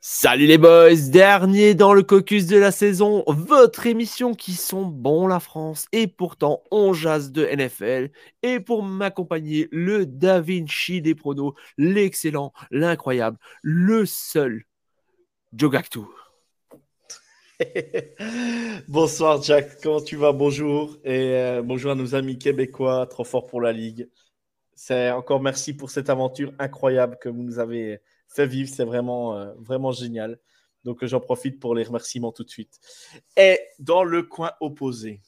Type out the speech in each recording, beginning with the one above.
Salut les boys, dernier dans le caucus de la saison, votre émission qui sont bon la France. Et pourtant on jase de NFL et pour m'accompagner le Da Vinci des pronos, l'excellent, l'incroyable, le seul Joe Gactou. Bonsoir Jack, comment tu vas? Bonjour. Et euh, bonjour à nos amis québécois, trop forts pour la Ligue. C'est encore merci pour cette aventure incroyable que vous nous avez fait vivre. C'est vraiment, euh, vraiment génial. Donc, j'en profite pour les remerciements tout de suite. Et dans le coin opposé,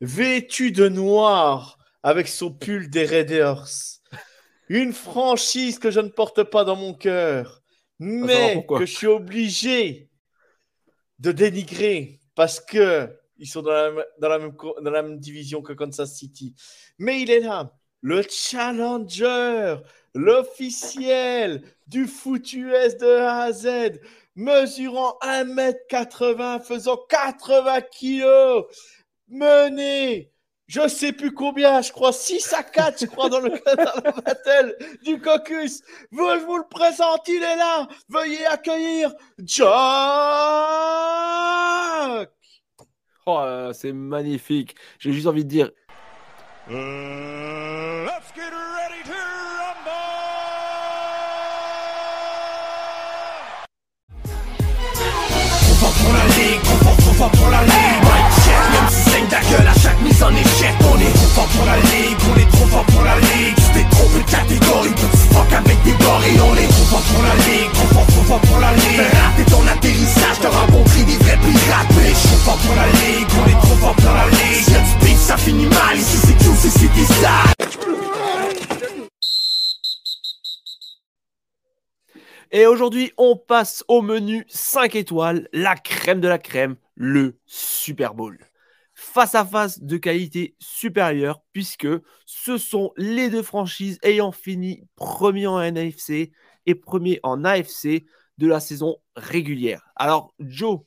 vêtu de noir avec son pull des Raiders, une franchise que je ne porte pas dans mon cœur, mais que je suis obligé de dénigrer parce que ils sont dans la, dans la, même, dans la même division que Kansas City. Mais il est là, le challenger, l'officiel du foot US de A à Z, mesurant 1m80, faisant 80 kg, mené, je sais plus combien, je crois 6 à 4, je crois, dans le battle du caucus. Vous, je vous le présente, il est là. Veuillez accueillir Jack. Oh, c'est magnifique. J'ai juste envie de dire. Uh, fort, trop pour la ligue Mike check, même si saigne ta gueule à chaque mise en échec On est trop fort pour la ligue, on est trop fort pour la ligue. Tu t'es trompé de catégorie, petit fuck avec des gorilles On est trop fort pour la ligue, trop fort, trop fort pour la ligue. Rater ton atterrissage, te rencontrer des vrais pirates je suis fort pour la ligue, on est trop fort pour la ligue. Si y'a du beef, ça finit mal, ici c'est c'est City Style Et aujourd'hui, on passe au menu 5 étoiles, la crème de la crème, le Super Bowl. Face à face de qualité supérieure, puisque ce sont les deux franchises ayant fini premier en NFC et premier en AFC de la saison régulière. Alors, Joe,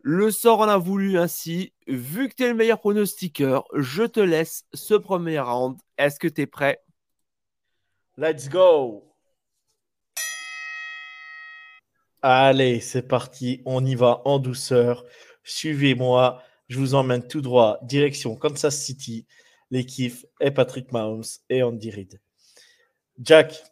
le sort en a voulu ainsi. Vu que tu es le meilleur pronostiqueur, je te laisse ce premier round. Est-ce que tu es prêt? Let's go Allez, c'est parti, on y va en douceur. Suivez-moi, je vous emmène tout droit, direction Kansas City. L'équipe est Patrick Mahomes et Andy Reid. Jack,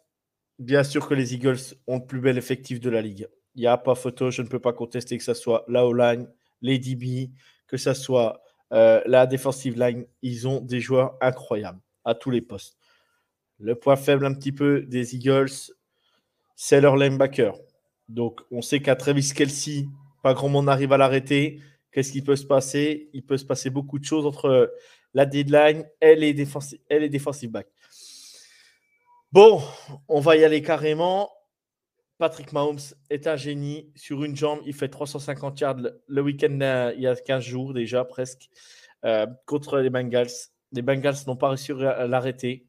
bien sûr que les Eagles ont le plus bel effectif de la ligue. Il n'y a pas photo, je ne peux pas contester que ce soit la O-line, les DB, que ce soit euh, la defensive line. Ils ont des joueurs incroyables à tous les postes. Le point faible un petit peu des Eagles, c'est leur linebacker. Donc, on sait qu'à Travis Kelsey, pas grand monde arrive à l'arrêter. Qu'est-ce qui peut se passer? Il peut se passer beaucoup de choses entre la deadline et les défensive, defensive back. Bon, on va y aller carrément. Patrick Mahomes est un génie. Sur une jambe, il fait 350 yards le week-end il y a 15 jours déjà presque euh, contre les Bengals. Les Bengals n'ont pas réussi à l'arrêter.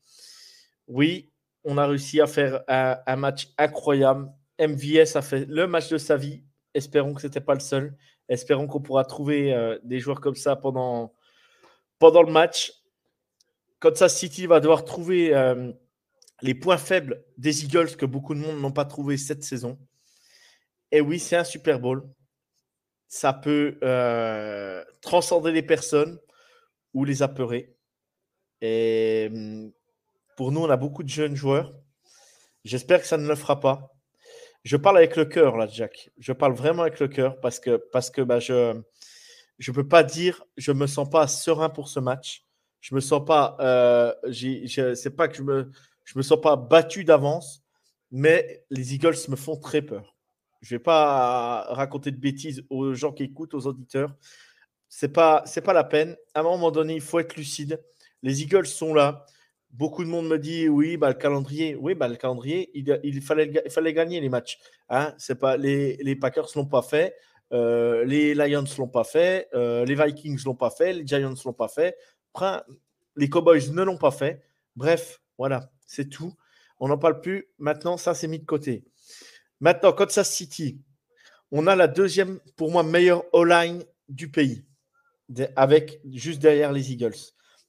Oui, on a réussi à faire un match incroyable. MVS a fait le match de sa vie. Espérons que ce n'était pas le seul. Espérons qu'on pourra trouver euh, des joueurs comme ça pendant, le match. Kansas City va devoir trouver euh, les points faibles des Eagles que beaucoup de monde n'ont pas trouvé cette saison. Et oui, c'est un Super Bowl. Ça peut euh, transcender les personnes ou les apeurer. Et hum, pour nous, on a beaucoup de jeunes joueurs. J'espère que ça ne le fera pas je parle avec le cœur, là, Jack. Je parle vraiment avec le cœur parce que, parce que bah, je ne peux pas dire, je ne me sens pas serein pour ce match. Je me sens pas, euh, c'est pas que je me, je me sens pas battu d'avance, mais les Eagles me font très peur. Je vais pas raconter de bêtises aux gens qui écoutent, aux auditeurs. C'est pas, c'est pas la peine. À un moment donné, il faut être lucide. Les Eagles sont là. Beaucoup de monde me dit oui, bah, le calendrier, oui, bah, le calendrier, il, fallait, gagner les matchs. Hein. C'est pas, les, Packers ne l'ont pas fait, euh, les Lions ne l'ont pas fait, euh, les Vikings ne l'ont pas fait, les Giants ne l'ont pas fait, les Cowboys ne l'ont pas fait. Bref, voilà, c'est tout. On n'en parle plus. Maintenant, ça, c'est mis de côté. Maintenant, Kansas City, on a la deuxième, pour moi, meilleure O-line du pays, avec juste derrière les Eagles.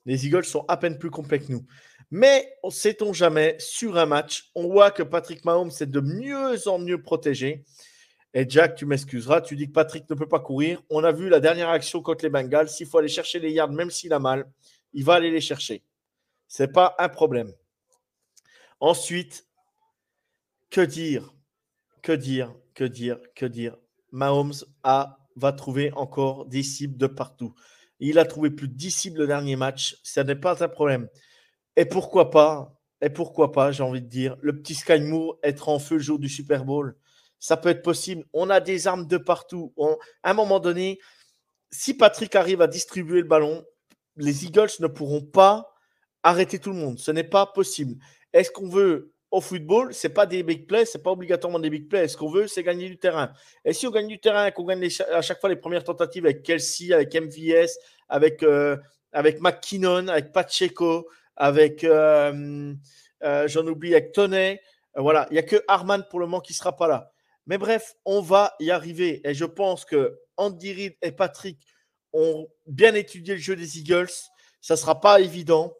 Les Eagles sont à peine plus complets que nous. Mais on sait-on jamais, sur un match, on voit que Patrick Mahomes est de mieux en mieux protégé. Et Jack, tu m'excuseras, tu dis que Patrick ne peut pas courir. On a vu la dernière action contre les Bengals. S'il faut aller chercher les yards, même s'il a mal, il va aller les chercher. Ce n'est pas un problème. Ensuite, que dire Que dire Que dire Que dire? Mahomes va trouver encore des cibles de partout. Il a trouvé plus de 10 cibles le dernier match. Ce n'est pas un problème. Et pourquoi pas, et pourquoi pas, j'ai envie de dire, le petit Sky Moore être en feu le jour du Super Bowl. Ça peut être possible. On a des armes de partout. à un moment donné, si Patrick arrive à distribuer le ballon, les Eagles ne pourront pas arrêter tout le monde. Ce n'est pas possible. Est-ce qu'on veut au football, ce n'est pas des big plays, ce n'est pas obligatoirement des big plays. Ce qu'on veut, c'est gagner du terrain. Et si on gagne du terrain qu'on gagne à chaque fois les premières tentatives avec Kelsey, avec MVS, avec, euh, avec McKinnon, avec Pacheco, avec, j'en oublie, avec Toney. Euh, voilà, il n'y a que Arman pour le moment qui ne sera pas là. Mais bref, on va y arriver. Et je pense que Andy Reid et Patrick ont bien étudié le jeu des Eagles. Ça ne sera pas évident,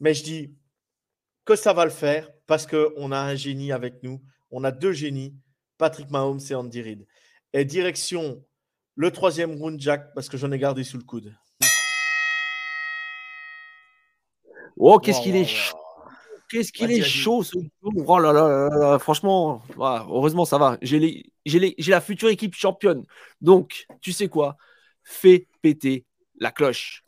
mais je dis que ça va le faire parce qu'on a un génie avec nous. On a deux génies, Patrick Mahomes et Andy Reid. Et direction le troisième round, Jack, parce que j'en ai gardé sous le coude. Oh, qu'est-ce qu'il est chaud. Qu'est-ce qu'il est chaud ce Oh là là, franchement, heureusement ça va. J'ai la future équipe championne. Donc, tu sais quoi? Fais péter la cloche.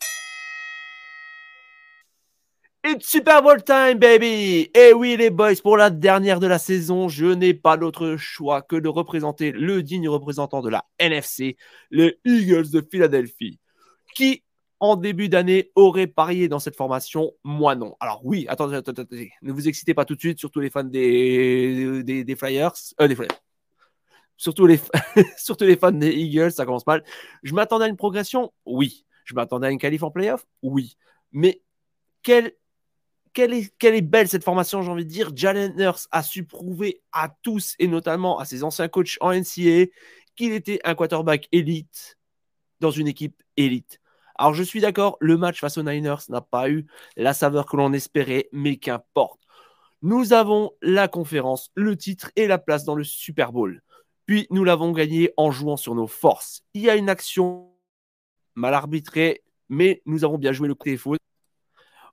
It's Super Bowl time, baby! Et oui, les boys, pour la dernière de la saison, je n'ai pas d'autre choix que de représenter le digne représentant de la NFC, les Eagles de Philadelphie, qui en début d'année aurait parié dans cette formation? Moi non. Alors oui, attendez, attendez, attendez. ne vous excitez pas tout de suite, surtout les fans des, Flyers. Euh. Surtout les, fans des Eagles, ça commence mal. Je m'attendais à une progression? Oui. Je m'attendais à une qualif en playoff? Oui. Mais quelle, quelle, est, quelle est belle cette formation, j'ai envie de dire. Jalen Nurse a su prouver à tous, et notamment à ses anciens coachs en NCAA, qu'il était un quarterback élite dans une équipe élite. Alors je suis d'accord, le match face aux Niners n'a pas eu la saveur que l'on espérait, mais qu'importe. Nous avons la conférence, le titre et la place dans le Super Bowl. Puis nous l'avons gagné en jouant sur nos forces. Il y a une action mal arbitrée, mais nous avons bien joué le côté faux.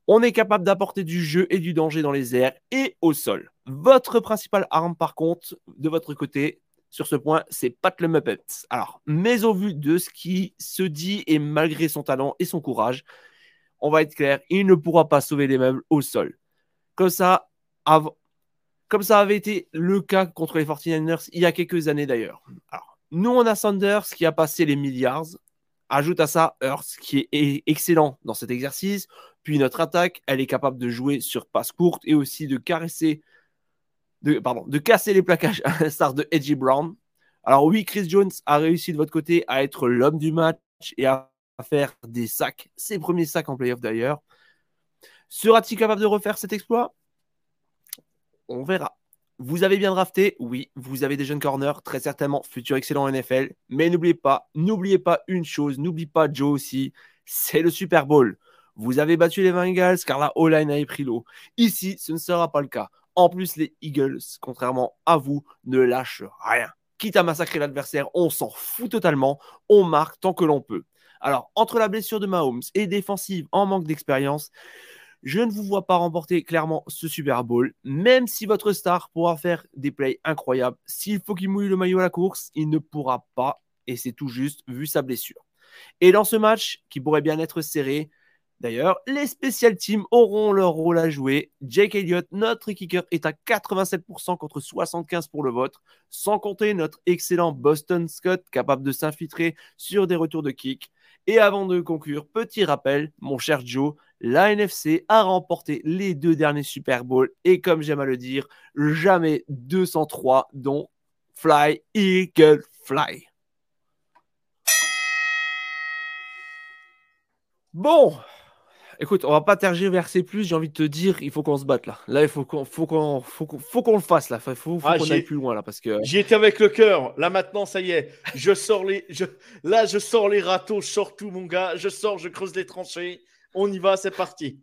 On est capable d'apporter du jeu et du danger dans les airs et au sol. Votre principale arme, par contre, de votre côté, sur ce point, c'est Pat le Muppet. Alors, mais au vu de ce qui se dit et malgré son talent et son courage, on va être clair, il ne pourra pas sauver les meubles au sol. Comme ça, avait été le cas contre les 49ers il y a quelques années d'ailleurs. Alors, nous, on a Sanders qui a passé les milliards. Ajoute à ça Earth qui est excellent dans cet exercice. Puis notre attaque, elle est capable de jouer sur passe courte et aussi de caresser de, casser les plaquages à l'instar de Edgy Brown. Alors oui, Chris Jones a réussi de votre côté à être l'homme du match et à faire des sacs, ses premiers sacs en playoff d'ailleurs. Sera-t-il capable de refaire cet exploit? On verra. Vous avez bien drafté, oui, vous avez des jeunes corners, très certainement futur excellent NFL, mais n'oubliez pas, n'oubliez pas une chose, n'oubliez pas Joe aussi, c'est le Super Bowl. Vous avez battu les Bengals car la O-line a pris l'eau. Ici, ce ne sera pas le cas. En plus, les Eagles, contrairement à vous, ne lâchent rien. Quitte à massacrer l'adversaire, on s'en fout totalement. On marque tant que l'on peut. Alors, entre la blessure de Mahomes et défensive en manque d'expérience, je ne vous vois pas remporter clairement ce Super Bowl, même si votre star pourra faire des plays incroyables. S'il faut qu'il mouille le maillot à la course, il ne pourra pas, et c'est tout juste vu sa blessure. Et dans ce match, qui pourrait bien être serré, D'ailleurs, les special teams auront leur rôle à jouer. Jake Elliott, notre kicker, est à 87% contre 75% pour le vôtre, sans compter notre excellent Boston Scott, capable de s'infiltrer sur des retours de kick. Et avant de conclure, petit rappel, mon cher Joe, la NFC a remporté les deux derniers Super Bowls et comme j'aime à le dire, jamais 203 dont Fly Eagle Fly. Bon, écoute, on va pas tergiverser plus. J'ai envie de te dire, il faut qu'on se batte là. Là, il faut qu'on, faut qu'on, faut qu'on, le fasse là. Il faut, ah, qu'on aille plus loin là parce que. J'y étais avec le cœur. Là maintenant, ça y est. Je sors les, je... là, je sors les râteaux, je sors tout mon gars. Je sors, je creuse les tranchées. On y va, c'est parti.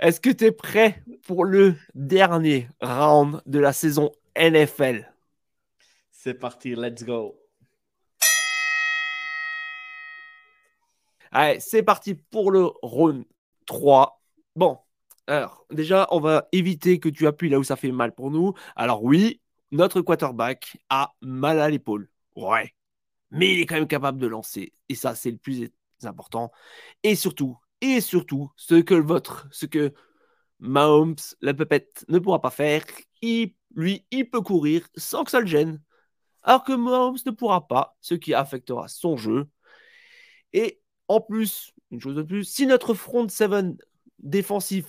Est-ce que tu es prêt pour le dernier round de la saison NFL C'est parti, let's go. Allez, c'est parti pour le round 3. Bon, alors déjà, on va éviter que tu appuies là où ça fait mal pour nous. Alors oui, notre quarterback a mal à l'épaule. Ouais. Mais il est quand même capable de lancer. Et ça, c'est le plus important. Et surtout, et surtout, ce que votre, ce que Mahomes, la pépette, ne pourra pas faire, lui, il peut courir sans que ça le gêne. Alors que Mahomes ne pourra pas, ce qui affectera son jeu. Et en plus, une chose de plus, si notre front 7 défensif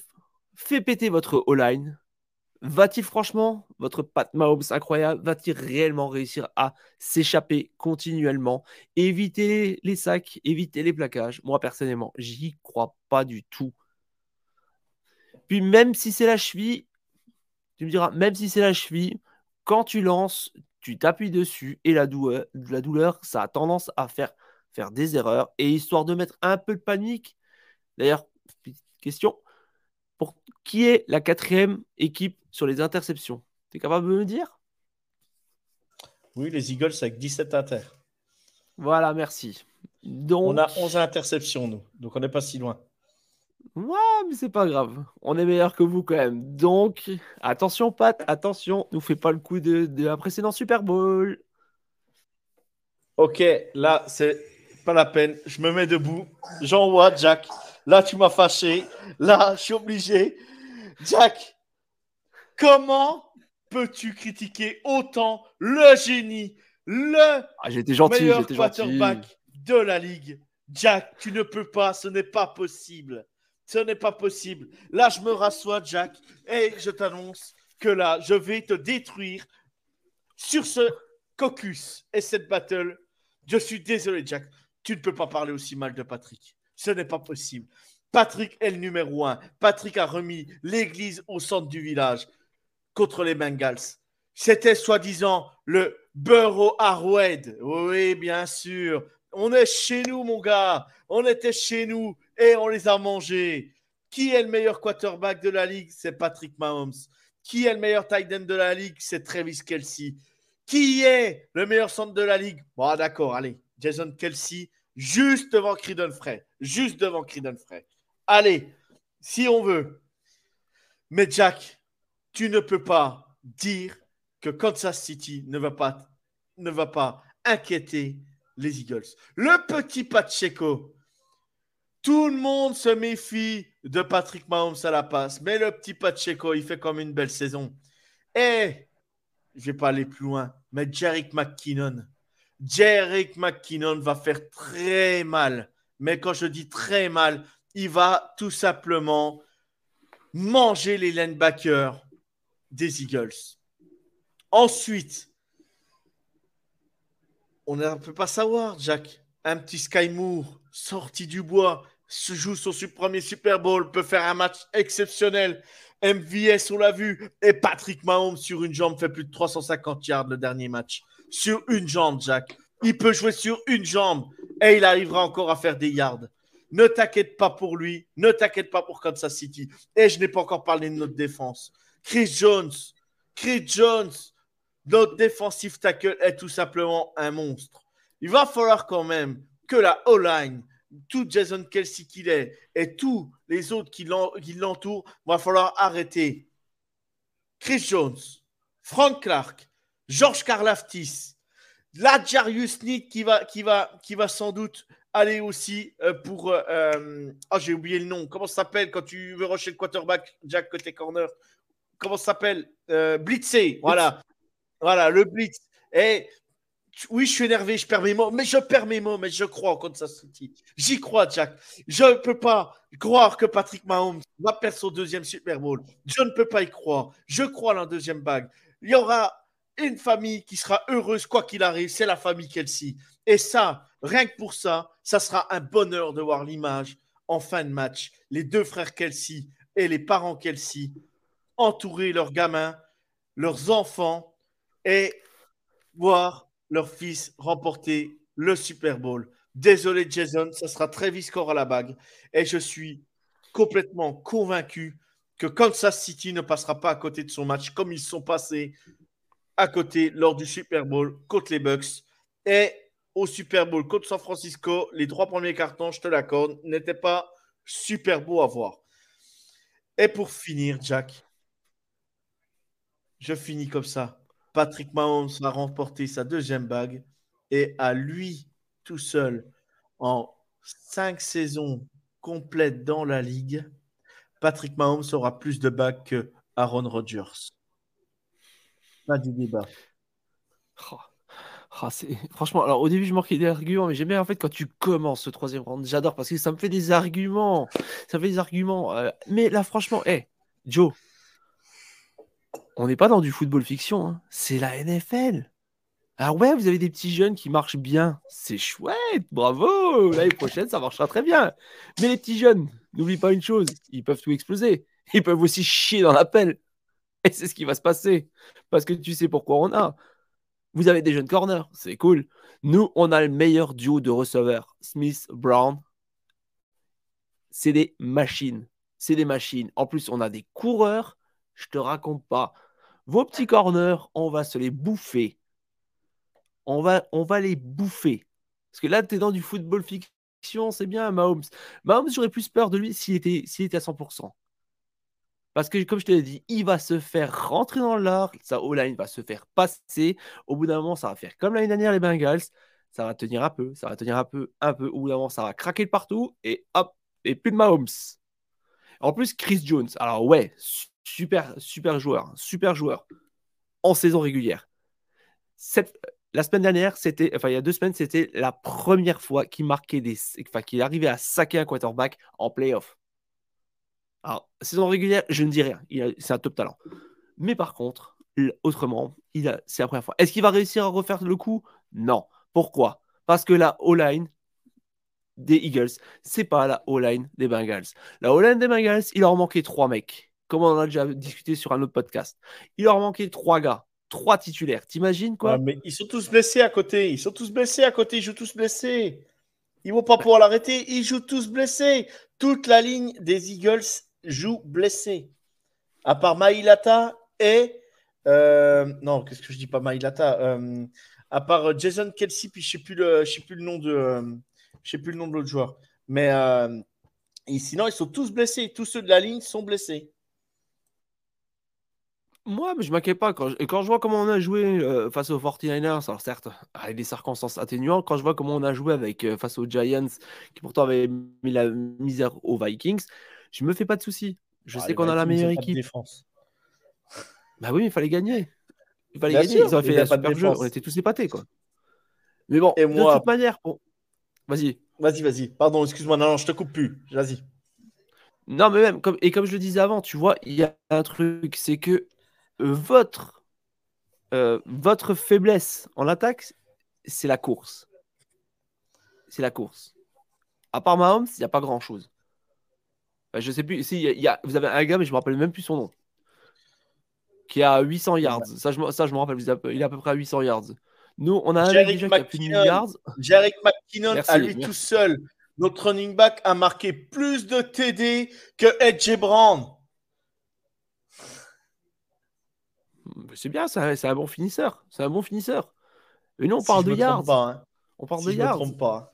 fait péter votre O-line, Va-t-il franchement, votre Pat Mahomes incroyable, va-t-il réellement réussir à s'échapper continuellement, éviter les sacs, éviter les plaquages? Moi personnellement, j'y crois pas du tout. Puis même si c'est la cheville, tu me diras, même si c'est la cheville, quand tu lances, tu t'appuies dessus et la douleur, la douleur, ça a tendance à faire, faire des erreurs. Et histoire de mettre un peu de panique, d'ailleurs, question, pour qui est la quatrième équipe sur les interceptions? Tu es capable de me dire? Oui, les Eagles avec 17 inter. Voilà, merci. Donc... On a 11 interceptions, nous. Donc on n'est pas si loin. Ouais, mais c'est pas grave. On est meilleur que vous quand même. Donc, attention, Pat, attention, nous fais pas le coup de, de la précédente Super Bowl. Ok, là, c'est pas la peine. Je me mets debout. J'envoie Jack. Là, tu m'as fâché. Là, je suis obligé. Jack, comment peux-tu critiquer autant le génie, le ah, j'étais gentil, meilleur j'étais quarterback de la ligue? Jack, tu ne peux pas, ce n'est pas possible. Ce n'est pas possible. Là, je me rassois, Jack, et je t'annonce que là, je vais te détruire sur ce caucus et cette battle. Je suis désolé, Jack. Tu ne peux pas parler aussi mal de Patrick. Ce n'est pas possible. Patrick est le numéro un. Patrick a remis l'église au centre du village contre les Bengals. C'était soi-disant le Burrow Arrowhead. Oui, bien sûr. On est chez nous, mon gars. On était chez nous et on les a mangés. Qui est le meilleur quarterback de la ligue? C'est Patrick Mahomes. Qui est le meilleur tight end de la ligue? C'est Travis Kelsey. Qui est le meilleur centre de la ligue? Bon, d'accord, allez. Jason Kelsey, juste devant Creedon Frey. Juste devant Creedon Frey. Allez, si on veut. Mais Jack, tu ne peux pas dire que Kansas City ne va pas, ne va pas inquiéter les Eagles. Le petit Pacheco, tout le monde se méfie de Patrick Mahomes à la passe, mais le petit Pacheco, il fait comme une belle saison. Et, je vais pas aller plus loin, mais Jerick McKinnon, Jerick McKinnon va faire très mal. Mais quand je dis très mal, il va tout simplement manger les linebackers des Eagles. Ensuite, on ne peut pas savoir, Jack. Un petit Sky Moore sorti du bois, se joue son premier Super Bowl, peut faire un match exceptionnel. MVS, on l'a vu. Et Patrick Mahomes sur une jambe fait plus de 350 yards le dernier match sur une jambe, Jack. Il peut jouer sur une jambe et il arrivera encore à faire des yards. Ne t'inquiète pas pour lui, ne t'inquiète pas pour Kansas City. Et je n'ai pas encore parlé de notre défense. Chris Jones, Chris Jones, notre défensif tackle est tout simplement un monstre. Il va falloir quand même que la O-line, tout Jason Kelsey qu'il est et tous les autres qui l'entourent, va falloir arrêter. Chris Jones, Frank Clark, George Karlaftis, la Jarius qui va, qui, va, qui va sans doute aller aussi euh, pour. Euh, ah, j'ai oublié le nom. Comment ça s'appelle quand tu veux rusher le quarterback, Jack, côté corner? Comment ça s'appelle? Euh, Blitzer. Voilà. Voilà, le blitz. Et oui, je suis énervé, je perds mes mots, mais je perds mes mots, mais je crois en Kansas City. J'y crois, Jack. Je ne peux pas croire que Patrick Mahomes va perdre son deuxième Super Bowl. Je ne peux pas y croire. Je crois à la deuxième bague. Il y aura une famille qui sera heureuse quoi qu'il arrive, c'est la famille Kelsey. Et ça, rien que pour ça, ça sera un bonheur de voir l'image en fin de match. Les deux frères Kelsey et les parents Kelsey entourer leurs gamins, leurs enfants et voir leur fils remporter le Super Bowl. Désolé Jason, ça sera très vite score à la bague. Et je suis complètement convaincu que Kansas City ne passera pas à côté de son match comme ils sont passés à côté lors du Super Bowl contre les Bucks. Et au Super Bowl contre San Francisco, les trois premiers cartons, je te l'accorde, n'étaient pas super beaux à voir. Et pour finir, Jack, je finis comme ça. Patrick Mahomes a remporté sa deuxième bague et à lui tout seul en cinq saisons complètes dans la ligue, Patrick Mahomes aura plus de bagues que Aaron Rodgers. Pas du débat. Oh. Oh, franchement, alors au début, je manquais des arguments, mais j'aime bien en fait quand tu commences ce troisième round. J'adore parce que ça me fait des arguments. Ça me fait des arguments. Euh, mais là, franchement, hé, Joe, on n'est pas dans du football fiction. Hein. C'est la NFL. Alors ouais, vous avez des petits jeunes qui marchent bien. C'est chouette, bravo. L'année prochaine, ça marchera très bien. Mais les petits jeunes, n'oublie pas une chose, ils peuvent tout exploser. Ils peuvent aussi chier dans la pelle. Et c'est ce qui va se passer. Parce que tu sais pourquoi on a. Vous avez des jeunes corners, c'est cool. Nous, on a le meilleur duo de receveurs. Smith, Brown. C'est des machines. C'est des machines. En plus, on a des coureurs. Je te raconte pas. Vos petits corners, on va se les bouffer. On va, on va les bouffer. Parce que là, tu es dans du football fiction, c'est bien, Mahomes. Mahomes, j'aurais plus peur de lui s'il était, s'il était à 100%. Parce que, comme je te l'ai dit, il va se faire rentrer dans l'art, sa O-line va se faire passer. Au bout d'un moment, ça va faire comme l'année dernière, les Bengals. Ça va tenir un peu, ça va tenir un peu, un peu. Au bout d'un moment, ça va craquer de partout et hop, et plus de Mahomes. En plus, Chris Jones. Alors, ouais, super, super joueur, super joueur en saison régulière. la semaine dernière, c'était, enfin, il y a deux semaines, c'était la première fois qu'il marquait des, enfin, qu'il arrivait à saquer un quarterback en playoff. Alors, saison régulière, je ne dis rien. C'est un top talent. Mais par contre, autrement, c'est la première fois. Est-ce qu'il va réussir à refaire le coup? Non. Pourquoi? Parce que la O-line des Eagles, c'est pas la O-line des Bengals. La O-line des Bengals, il leur manquait trois mecs. Comme on en a déjà discuté sur un autre podcast. Il leur manquait trois gars, trois titulaires. T'imagines quoi? Mais ils sont tous blessés à côté. Ils sont tous blessés à côté. Ils jouent tous blessés. Ils vont pas pouvoir l'arrêter. Ils jouent tous blessés. Toute la ligne des Eagles joue blessé. À part Maïlata et. Euh, non, qu'est-ce que je dis pas Maïlata euh, À part Jason Kelsey, puis je sais plus le, je sais plus le nom de, euh, je sais plus le nom de l'autre joueur. Mais sinon, ils sont tous blessés. Tous ceux de la ligne sont blessés. Moi, je ne m'inquiète pas. Quand je, quand je vois comment on a joué face aux 49ers, alors certes, avec des circonstances atténuantes, quand je vois comment on a joué avec, face aux Giants, qui pourtant avaient mis la misère aux Vikings, je me fais pas de soucis. Je ah, sais qu'on a la meilleure équipe. Défense. Bah oui, il fallait gagner. Il fallait gagner. ils ont fait un super jeu. On était tous épatés, quoi. Mais bon, de toute manière, vas-y. Vas-y, vas-y. Pardon, excuse-moi. Non, non, je te coupe plus. Vas-y. Non, mais même, comme, et comme je le disais avant, tu vois, il y a un truc, c'est que euh, votre, euh, votre faiblesse en attaque, c'est la course. C'est la course. À part Mahomes, il n'y a pas grand-chose. Je je sais plus. Si, y a, vous avez un gars, mais je me rappelle même plus son nom. Qui a 800 yards. Ça, je, ça, je me rappelle. Il est à peu près à 800 yards. Nous, on a un mec qui a plus de 1000 yards. Jarek McKinnon, à lui tout seul, notre running back a marqué plus de TD que Edge Brown. C'est bien, c'est un bon finisseur. C'est un bon finisseur. Et nous, on parle de yards. Pas, hein. On parle de yards. Je me trompe pas.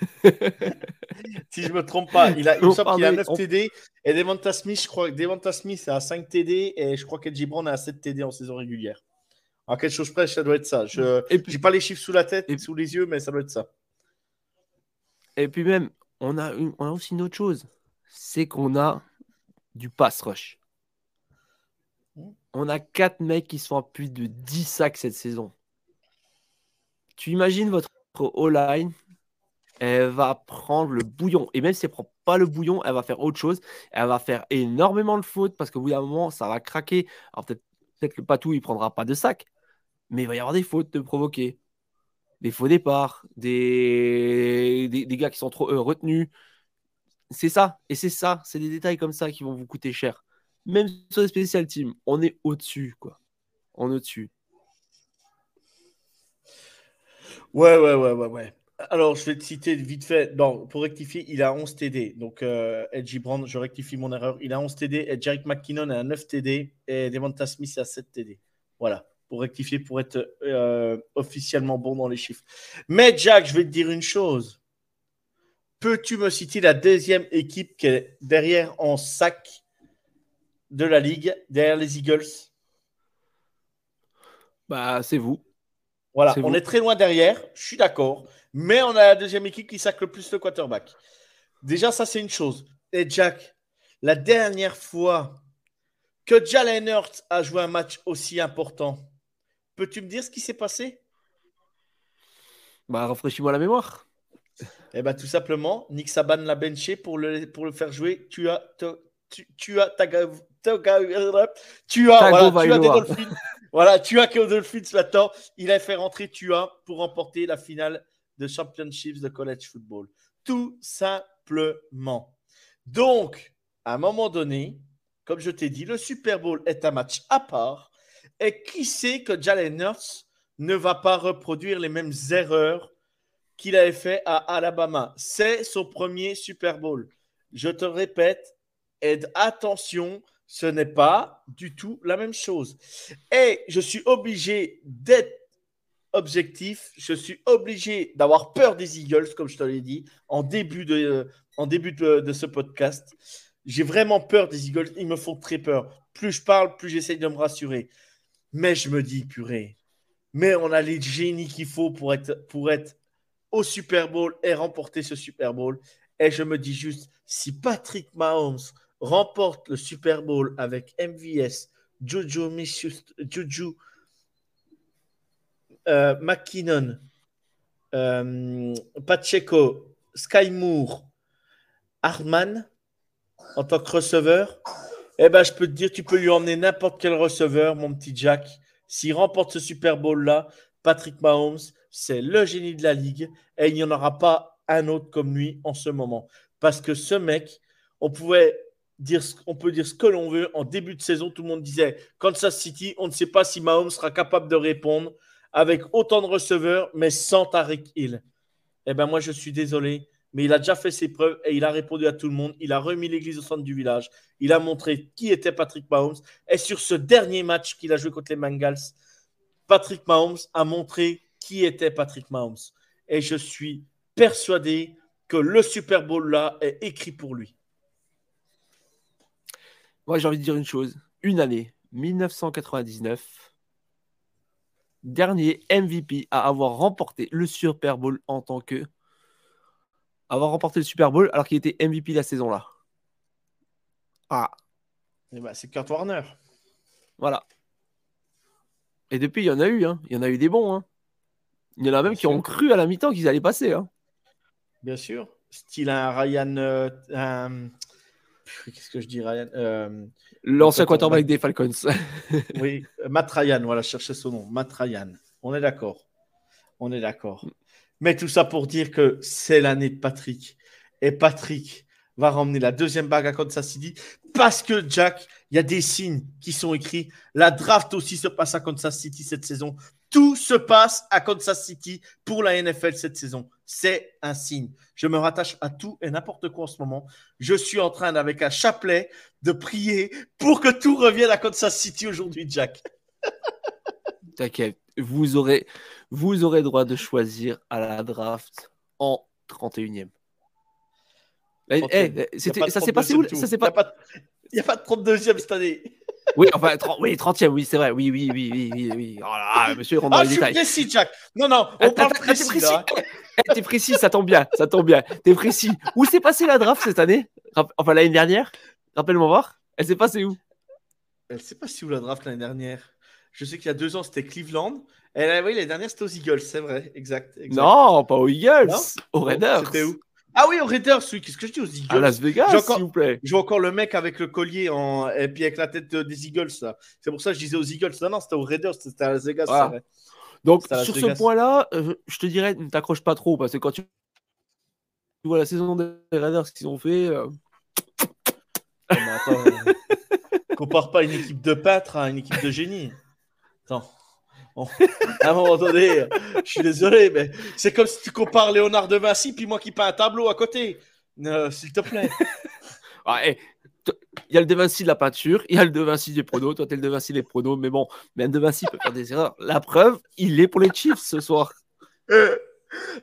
si je me trompe pas, il a, il me semble qu'il a 9 TD et Devonta Smith, je crois que Devonta Smith a 5 TD et je crois que Brown a 7 TD en saison régulière. En quelque chose près, ça doit être ça. Je n'ai pas les chiffres sous la tête, et sous les yeux, mais ça doit être ça. Et puis même, on a, une, on a aussi une autre chose, c'est qu'on a du pass rush. On a 4 mecs qui sont à plus de 10 sacs cette saison. Tu imagines votre O-line elle va prendre le bouillon. Et même si elle prend pas le bouillon, elle va faire autre chose. Elle va faire énormément de fautes parce qu'au bout d'un moment, ça va craquer. Alors peut-être peut le patou, il prendra pas de sac, mais il va y avoir des fautes de provoquer. Des faux départs, des, des, gars qui sont trop euh, retenus. C'est ça. Et c'est ça. C'est des détails comme ça qui vont vous coûter cher. Même sur les spécial teams, on est au-dessus, quoi. On est au-dessus. Ouais, ouais, ouais, ouais, ouais. Alors, je vais te citer vite fait. Non, pour rectifier, il a 11 TD. Donc, euh, Brand, je rectifie mon erreur. Il a 11 TD. Et Jarek McKinnon a 9 TD. Et Devonta Smith a 7 TD. Voilà. Pour rectifier, pour être euh, officiellement bon dans les chiffres. Mais, Jack, je vais te dire une chose. Peux-tu me citer la deuxième équipe qui est derrière en sac de la ligue, derrière les Eagles? Bah, c'est vous. Voilà, on vous. est très loin derrière, je suis d'accord. Mais on a la deuxième équipe qui sac le plus le quarterback. Déjà, ça, c'est une chose. Et Jack, la dernière fois que Jalen Hurts a joué un match aussi important, peux-tu me dire ce qui s'est passé? Bah, rafraîchis-moi la mémoire. Eh bien, tout simplement, Nick Saban l'a benché pour le, pour le faire jouer. Tu as, tu, tu as, tu as, Tago voilà, tu as des. Dolphins. voilà, tu as que Dolphins maintenant. Il a fait rentrer Tua pour remporter la finale de Championships de college football. Tout simplement. Donc, à un moment donné, comme je t'ai dit, le Super Bowl est un match à part. Et qui sait que Jalen Hurts ne va pas reproduire les mêmes erreurs qu'il avait fait à Alabama. C'est son premier Super Bowl. Je te répète, et attention, ce n'est pas du tout la même chose. Et je suis obligé d'être objectif. Je suis obligé d'avoir peur des Eagles, comme je te l'ai dit en début de, en début de ce podcast. J'ai vraiment peur des Eagles. Ils me font très peur. Plus je parle, plus j'essaye de me rassurer. Mais je me dis, purée, mais on a les génies qu'il faut pour être, pour être au Super Bowl et remporter ce Super Bowl. Et je me dis juste, si Patrick Mahomes remporte le Super Bowl avec MVS, Juju, Smith- Juju euh, McKinnon, euh, Pacheco, Sky Moore, en tant que receveur, eh ben, je peux te dire, tu peux lui emmener n'importe quel receveur, mon petit Jack. S'il remporte ce Super Bowl-là, Patrick Mahomes, c'est le génie de la ligue et il n'y en aura pas un autre comme lui en ce moment. Parce que ce mec, on pouvait on peut dire ce que l'on veut. En début de saison, tout le monde disait Kansas City, on ne sait pas si Mahomes sera capable de répondre avec autant de receveurs, mais sans Tariq Hill. Eh ben moi, je suis désolé, mais il a déjà fait ses preuves et il a répondu à tout le monde. Il a remis l'église au centre du village. Il a montré qui était Patrick Mahomes. Et sur ce dernier match qu'il a joué contre les Bengals, Patrick Mahomes a montré qui était Patrick Mahomes. Et je suis persuadé que le Super Bowl là est écrit pour lui. Moi, j'ai envie de dire une chose. Une année, 1999, dernier MVP à avoir remporté le Super Bowl en tant que. Avoir remporté le Super Bowl alors qu'il était MVP la saison-là. Ah, ben, c'est Kurt Warner. voilà. Et depuis, il y en a eu. Hein. Il y en a eu des bons. Hein. Il y en a même Bien qui ont cru à la mi-temps qu'ils allaient passer. Hein. Bien sûr. Style un Ryan. euh, un- Qu'est-ce que je dis, Ryan Euh, L'ancien quarterback. des Falcons. Oui, Matt Ryan, voilà, je cherchais son nom. Matt Ryan. On est d'accord. On est d'accord. Mais tout ça pour dire que c'est l'année de Patrick. Et Patrick va ramener la deuxième bague à Kansas City parce que Jack, il y a des signes qui sont écrits. La draft aussi se passe à Kansas City cette saison. Tout se passe à Kansas City pour la NFL cette saison. C'est un signe. Je me rattache à tout et n'importe quoi en ce moment. Je suis en train, avec un chapelet, de prier pour que tout revienne à Kansas City aujourd'hui, Jack. T'inquiète, vous aurez, vous droit de choisir à la draft en 31e. Eh, eh, de ça s'est passé où 32e Ça s'est pas... Il n'y a pas de 32e cette année. Oui, enfin, 30, oui, 30e, oui, c'est vrai. Oui, oui, oui, oui, oui, oui. Oh là monsieur, rentre dans Ah, les je suis détails. précis, Jack. Non, non, on Attends, parle précis, t'es précis. Eh, T'es précis, ça tombe bien, ça tombe bien. T'es précis. Où s'est passée la draft cette année? Enfin, l'année dernière? Rappelle-moi voir. Elle s'est passée où? Elle sait pas si où la draft l'année dernière? Je sais qu'il y a deux ans, c'était Cleveland. Et là, oui, l'année dernière, c'était aux Eagles, c'est vrai. Exact. exact. Non, pas aux Eagles, Non? Aux Raiders. C'était où? Ah oui, aux Raiders, oui. Qu'est-ce que je dis aux Eagles? À Las Vegas, J'ai encore- s'il vous plaît. Je vois encore le mec avec le collier en... et puis avec la tête euh, des Eagles. C'est pour ça que je disais aux Eagles. Non, non, c'était aux Raiders, c'était à Las Vegas. Voilà. c'est vrai. Donc, sur ce point-là, euh, je te dirais, ne t'accroche pas trop, parce que quand tu tu vois la saison des Raiders qu'ils ont fait, euh, attends, euh, compare pas une équipe de pâtres à une équipe de génie. Attends. On- À un moment donné, euh, je suis désolé, mais c'est comme si tu compares Léonard de Vinci puis moi qui peins un tableau à côté. Euh, S'il te plaît. Ah, Il y a le De Vinci de la peinture, il y a le De Vinci des pronos. Toi, t'es le De Vinci des pronos, mais bon, même De Vinci peut faire des erreurs. La preuve, il est pour les Chiefs ce soir.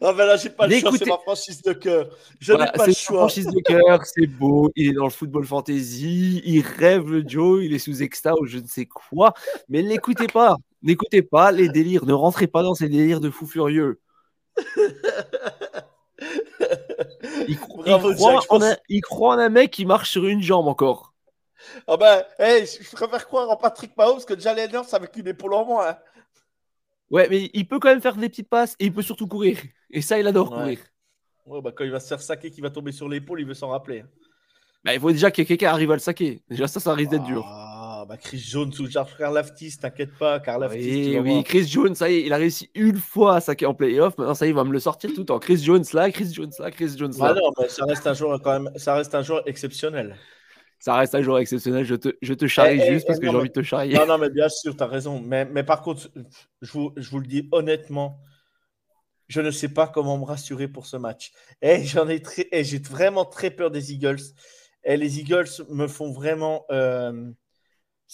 Ah ben là, j'ai pas le choix, c'est ma franchise de cœur. Je Voilà, n'ai pas le choix. franchise de cœur, c'est beau, il est dans le football fantasy, il rêve le Joe, il est sous exta ou je ne sais quoi. Mais n'écoutez pas, n'écoutez pas les délires, ne rentrez pas dans ces délires de fous furieux. Il, cro- il Bravo, croit Jack, en pense- un, il croit en un mec qui marche sur une jambe encore. Ah ben, hey, je préfère croire en Patrick Mahomes que Jalen Hurts avec une épaule en moins. hein. Ouais, mais il peut quand même faire des petites passes et il peut surtout courir. Et ça, il adore Ouais. courir. Ouais, bah, quand il va se faire saquer, qu'il va tomber sur l'épaule, il veut s'en rappeler. hein. Bah, il faut déjà que quelqu'un arrive à le saquer. Déjà, ça, ça risque d'être dur. Ah, bah Chris Jones ou George Karlaftis, t'inquiète pas, Karlaftis. Oui, oui, voir. Chris Jones, ça y est, il a réussi une fois à saquer en playoff. Maintenant, ça y est, il va me le sortir tout le temps. Chris Jones là, Chris Jones là, Chris Jones là. Ah non, mais ça reste un joueur quand même, ça reste un joueur exceptionnel. Ça reste un joueur exceptionnel. Je te, je te charrie Eh, eh, juste parce eh, que non, j'ai envie de te charrier. Non, non, mais bien sûr, t'as raison. Mais, mais par contre, je vous, je vous le dis honnêtement, je ne sais pas comment me rassurer pour ce match. Et j'en ai très, et j'ai vraiment très peur des Eagles. Et les Eagles me font vraiment, euh,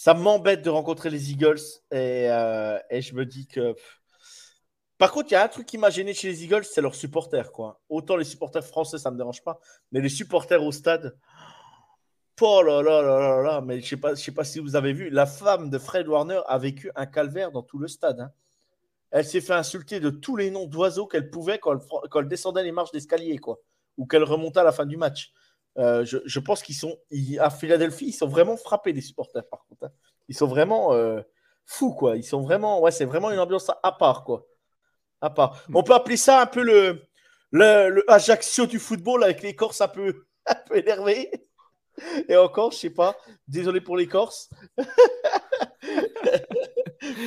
ça m'embête de rencontrer les Eagles. Et, euh, je me dis que. Par contre, il y a un truc qui m'a gêné chez les Eagles, c'est leurs supporters. Quoi. Autant les supporters français, ça ne me dérange pas, mais les supporters au stade. Oh là là là là là, mais je sais pas, je sais pas si vous avez vu, la femme de Fred Warner a vécu un calvaire dans tout le stade. hein. Elle s'est fait insulter de tous les noms d'oiseaux qu'elle pouvait quand elle, quand elle descendait les marches d'escalier, quoi, ou qu'elle remontait à la fin du match. Euh, je, je pense qu'ils sont ils- à Philadelphie, ils sont vraiment frappés les supporters par contre. hein. Ils sont vraiment euh, fous, quoi. Ils sont vraiment, ouais, c'est vraiment une ambiance à, à part, quoi. À part. On peut appeler ça un peu le le, le Ajaccio du football avec les Corses un peu un peu énervés. Et encore, je sais pas. Désolé pour les Corses.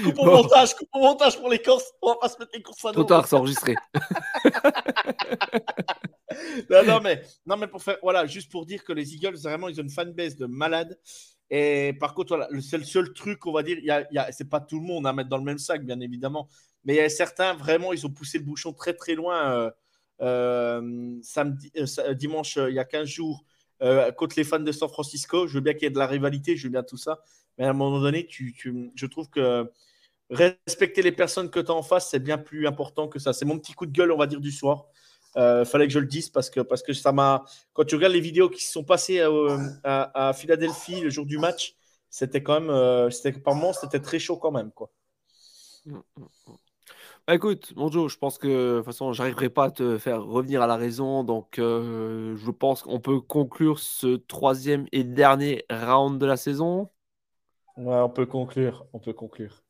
coupe au Bon. montage, coupe au montage pour les Corses. On va pas se mettre les Corses à Trop dos. tard, c'est enregistré. Non, mais, non, mais pour faire, voilà, juste pour dire que les Eagles, vraiment, ils ont une fanbase de malades. Et par contre, voilà, c'est le seul truc, on va dire, y a, y a- c'est pas tout le monde à mettre dans le même sac, bien évidemment. Mais certains, vraiment, ils ont poussé le bouchon très, très loin. euh, euh, samedi, euh, dimanche, il y a 15 jours, contre les fans de San Francisco. Je veux bien qu'il y ait de la rivalité, je veux bien tout ça. Mais à un moment donné, tu, tu- je trouve que respecter les personnes que tu as en face, c'est bien plus important que ça. C'est mon petit coup de gueule, on va dire, du soir. Euh, fallait que je le dise parce que, parce que ça m'a. Quand tu regardes les vidéos qui se sont passées euh, à, à Philadelphie le jour du match, c'était quand même. euh, c'était, par moments, c'était très chaud quand même. Quoi. Bah, écoute, mon Joe, je pense que de toute façon, j'arriverai pas à te faire revenir à la raison. Donc, euh, je pense qu'on peut conclure ce troisième et dernier round de la saison. Ouais, on peut conclure. On peut conclure.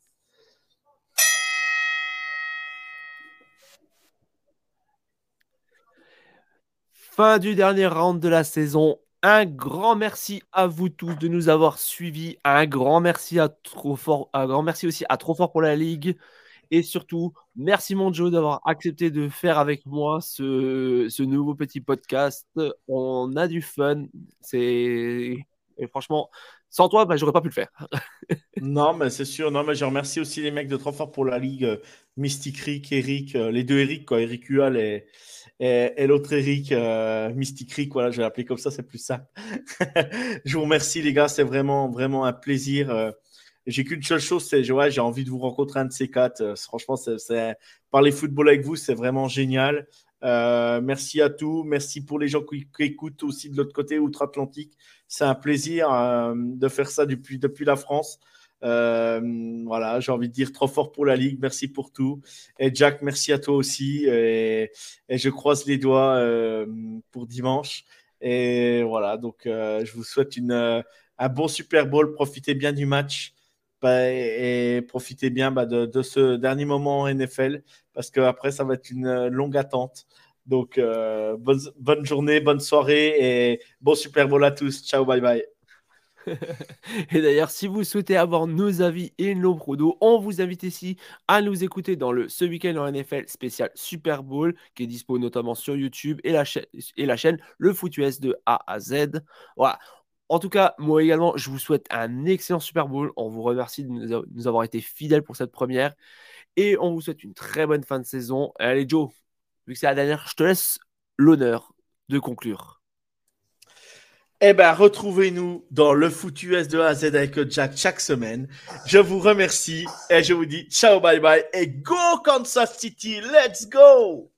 Fin du dernier round de la saison. Un grand merci à vous tous de nous avoir suivis. Un grand merci à trop fort, un grand merci aussi à Trop fort pour la ligue. Et surtout, merci mon Joe d'avoir accepté de faire avec moi ce, nouveau petit podcast. On a du fun. C'est et franchement, sans toi, bah, j'aurais pas pu le faire. Non, mais c'est sûr. Non, mais je remercie aussi les mecs de Trop Fort pour la Ligue. Mystic Rick, Eric, euh, les deux Eric, quoi. Eric Hual et, l'autre Eric, euh, Rick. Voilà, je vais l'appeler comme ça, c'est plus simple. je vous remercie, les gars. C'est vraiment, vraiment un plaisir. euh, j'ai qu'une seule chose, c'est ouais, j'ai envie de vous rencontrer un de ces quatre. Euh, franchement, c'est, parler football avec vous, c'est vraiment génial. Merci à tous. Merci pour les gens qui, écoutent aussi de l'autre côté, outre-Atlantique. C'est un plaisir de faire ça depuis, depuis la France. Euh, voilà, j'ai envie de dire trop fort pour la Ligue. Merci pour tout. Et Jack, merci à toi aussi. Et, je croise les doigts euh, pour dimanche. Et voilà, donc euh, je vous souhaite une, un bon Super Bowl. Profitez bien du match. Bah, et, profitez bien bah, de, ce dernier moment en NFL parce qu'après, ça va être une longue attente. Donc, bonne, bonne journée, bonne soirée et bon Super Bowl à tous. Ciao, bye bye. Et d'ailleurs, si vous souhaitez avoir nos avis et nos prodos, on vous invite ici à nous écouter dans le Ce week-end en NFL spécial Super Bowl, qui est dispo notamment sur YouTube et la, et la chaîne Le Foot US de A à Z. Voilà. En tout cas, moi également, je vous souhaite un excellent Super Bowl. On vous remercie de nous avoir été fidèles pour cette première. Et on vous souhaite une très bonne fin de saison. Allez, Joe, vu que c'est la dernière, je te laisse l'honneur de conclure. Eh bien, retrouvez-nous dans le foot US de A à Z avec Jack chaque semaine. Je vous remercie et je vous dis ciao, bye bye et go Kansas City, let's go!